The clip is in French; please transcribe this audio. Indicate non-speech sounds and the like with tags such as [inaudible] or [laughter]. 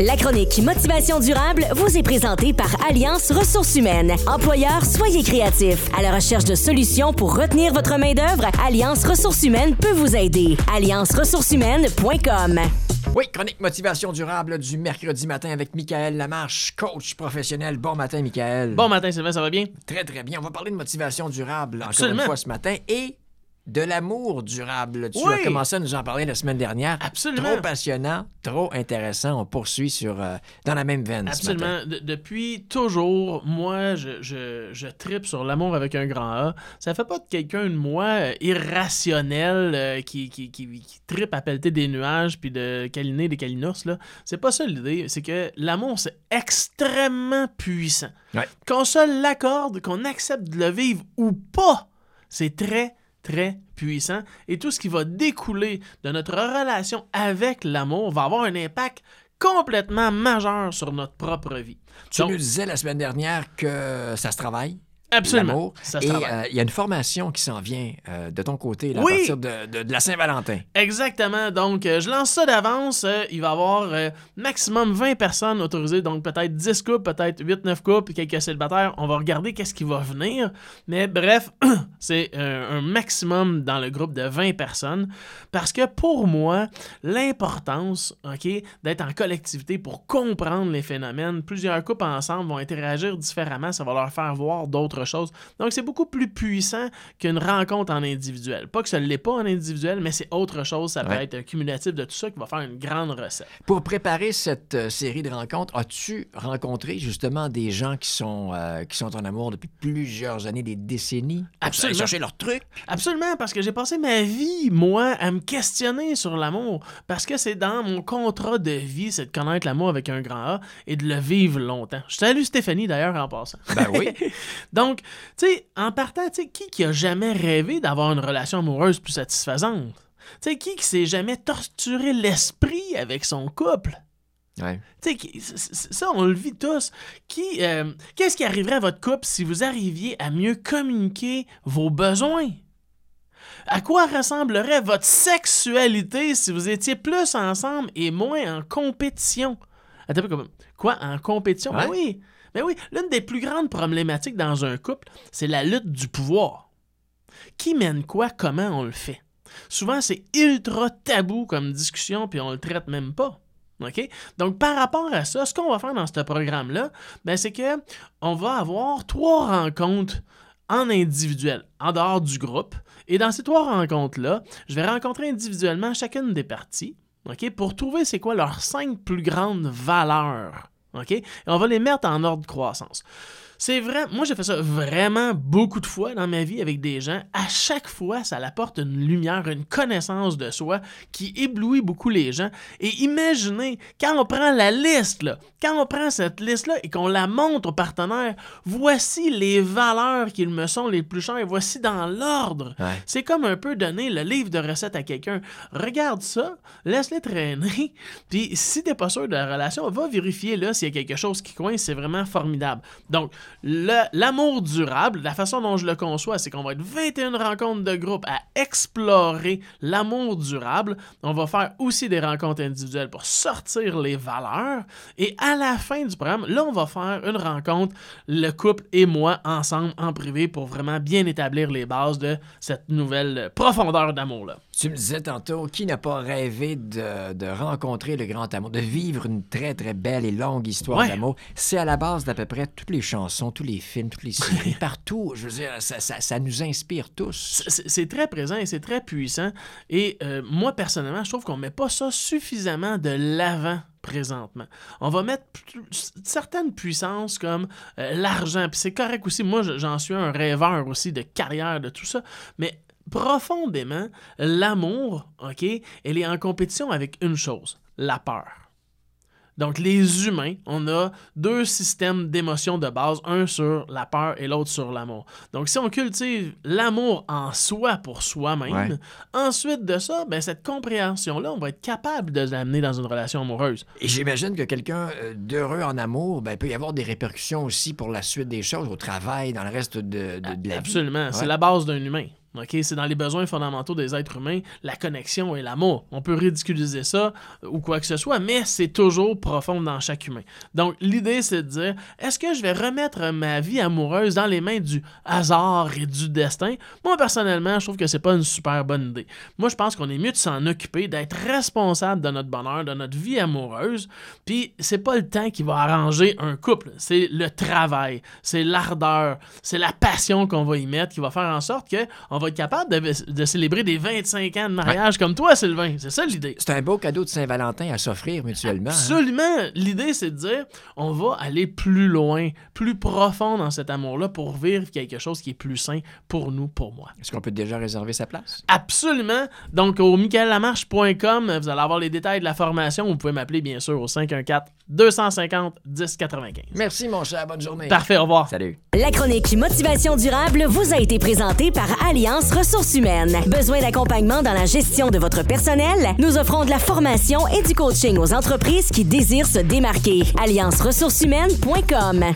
La chronique Motivation durable vous est présentée par Alliance Ressources humaines. Employeurs, soyez créatifs. À la recherche de solutions pour retenir votre main-d'œuvre, Alliance Ressources humaines peut vous aider. allianceressourceshumaines.com. Oui, chronique motivation durable du mercredi matin avec Michael Lamarche, coach professionnel. Bon matin, Michael. Bon matin, Sylvain, ça va bien? Très, très bien. On va parler de motivation durable encore une fois ce matin et de l'amour durable. Tu Oui. as commencé à nous en parler la semaine dernière. Absolument. Trop passionnant, trop intéressant. On poursuit sur, euh, dans la même veine ce matin. Absolument. De- depuis toujours, moi, je, je, je tripe sur l'amour avec un grand A. Ça fait pas de quelqu'un de moi euh, irrationnel euh, qui, qui, qui, qui tripe à pelleter des nuages puis de câliner des câlinours. là. C'est pas ça l'idée. C'est que l'amour, c'est extrêmement puissant. Ouais. Qu'on se l'accorde, qu'on accepte de le vivre ou pas, c'est très, très puissant. Et tout ce qui va découler de notre relation avec l'amour va avoir un impact complètement majeur sur notre propre vie. Tu Donc, nous disais la semaine dernière que ça se travaille. Absolument. Euh, il y a une formation qui s'en vient euh, de ton côté là, Oui. à partir de, de- de la Saint-Valentin. Exactement. Donc, euh, je lance ça d'avance. Il va y avoir maximum 20 personnes autorisées. Donc, peut-être 10 couples, peut-être 8-9 couples, quelques célibataires. On va regarder qu'est-ce qui va venir. Mais bref, [clears throat] c'est un maximum dans le groupe de 20 personnes. Parce que pour moi, l'importance, OK, d'être en collectivité pour comprendre les phénomènes, plusieurs couples ensemble vont interagir différemment. Ça va leur faire voir d'autres choses. Donc, c'est beaucoup plus puissant qu'une rencontre en individuel. Pas que ça ne l'est pas en individuel, mais c'est autre chose. Ça Ouais. être un cumulatif de tout ça qui va faire une grande recette. Pour préparer cette euh, série de rencontres, as-tu rencontré justement des gens qui sont, euh, qui sont en amour depuis plusieurs années, des décennies? pour Absolument. chercher leur truc? Absolument, parce que j'ai passé ma vie, moi, à me questionner sur l'amour. Parce que c'est dans mon contrat de vie, c'est de connaître l'amour avec un grand A et de le vivre longtemps. Je salue Stéphanie d'ailleurs en passant. Ben oui. [laughs] Donc, tu sais, en partant, tu sais, qui qui a jamais rêvé d'avoir une relation amoureuse plus satisfaisante? Tu sais, qui qui s'est jamais torturé l'esprit avec son couple? Ouais. Tu sais, ça, on le vit tous. Qui, euh, Qu'est-ce qui arriverait à votre couple si vous arriviez à mieux communiquer vos besoins? À quoi ressemblerait votre sexualité si vous étiez plus ensemble et moins en compétition? Attends, quoi, en compétition? Ben oui, ben oui. L'une des plus grandes problématiques dans un couple, c'est la lutte du pouvoir. Qui mène quoi, comment on le fait? Souvent, c'est ultra tabou comme discussion, puis on le traite même pas. OK? Donc, par rapport à ça, ce qu'on va faire dans ce programme-là, ben, c'est que on va avoir trois rencontres en individuel, en dehors du groupe. Et dans ces trois rencontres-là, je vais rencontrer individuellement chacune des parties, OK, pour trouver c'est quoi leurs cinq plus grandes valeurs. On va les mettre en ordre de croissance. C'est vrai, moi j'ai fait ça vraiment beaucoup de fois dans ma vie avec des gens. À chaque fois, ça apporte une lumière, une connaissance de soi qui éblouit beaucoup les gens. Et imaginez, quand on prend la liste, là, quand on prend cette liste-là et qu'on la montre aux partenaires, voici les valeurs qu'ils me sont les plus chères, voici dans l'ordre. Ouais. C'est comme un peu donner le livre de recettes à quelqu'un. Regarde ça, laisse-les traîner, [laughs] puis si t'es pas sûr de la relation, va vérifier là s'il y a quelque chose qui coince, c'est vraiment formidable. Donc, l'amour durable, la façon dont je le conçois, c'est qu'on va être 21 rencontres de groupe à explorer l'amour durable. On va faire aussi des rencontres individuelles pour sortir les valeurs. Et à la fin du programme, là, on va faire une rencontre, le couple et moi, ensemble, en privé, pour vraiment bien établir les bases de cette nouvelle profondeur d'amour-là. Tu me disais tantôt, qui n'a pas rêvé de, de rencontrer le grand amour, de vivre une très, très belle et longue histoire Ouais. d'amour? C'est à la base d'à peu près toutes les chansons, tous les films, toutes les séries, [laughs] partout. Je veux dire, ça, ça- ça nous inspire tous. C'est très présent et c'est très puissant. Et euh, moi, personnellement, je trouve qu'on met pas ça suffisamment de l'avant présentement. On va mettre certaines puissances comme euh, l'argent, puis c'est correct aussi. Moi, je- j'en suis un rêveur aussi de carrière, de tout ça. Mais profondément, l'amour, OK, elle est en compétition avec une chose, la peur. Donc, les humains, on a deux systèmes d'émotions de base, un sur la peur et l'autre sur l'amour. Donc, si on cultive l'amour en soi pour soi-même, Ouais. ensuite de ça, ben, cette compréhension-là, on va être capable de l'amener dans une relation amoureuse. Et j'imagine que quelqu'un euh, d'heureux en amour, ben, peut y avoir des répercussions aussi pour la suite des choses, au travail, dans le reste de, de- de la vie. Absolument. C'est Ouais. la base d'un humain. OK? C'est dans les besoins fondamentaux des êtres humains, la connexion et l'amour. On peut ridiculiser ça ou quoi que ce soit, mais c'est toujours profond dans chaque humain. Donc, l'idée, c'est de dire, est-ce que je vais remettre ma vie amoureuse dans les mains du hasard et du destin? Moi, personnellement, je trouve que c'est pas une super bonne idée. Moi, je pense qu'on est mieux de s'en occuper, d'être responsable de notre bonheur, de notre vie amoureuse, puis c'est pas le temps qui va arranger un couple, c'est le travail, c'est l'ardeur, c'est la passion qu'on va y mettre qui va faire en sorte qu'on va être capable de, de célébrer des 25 ans de mariage comme toi, Sylvain. C'est ça l'idée. C'est un beau cadeau de Saint-Valentin à s'offrir mutuellement. hein? Absolument. L'idée, c'est de dire, on va aller plus loin, plus profond dans cet amour-là pour vivre quelque chose qui est plus sain pour nous, pour moi. Est-ce qu'on peut déjà réserver sa place? Absolument. Donc, au michaelamarche.com, vous allez avoir les détails de la formation. Vous pouvez m'appeler, bien sûr, au 514-250-1095. Merci, mon cher. Bonne journée. Parfait, au revoir. Salut. La chronique Motivation durable vous a été présentée par Alliance Ressources humaines. Besoin d'accompagnement dans la gestion de votre personnel? Nous offrons de la formation et du coaching aux entreprises qui désirent se démarquer. Alliance ressources humaines.com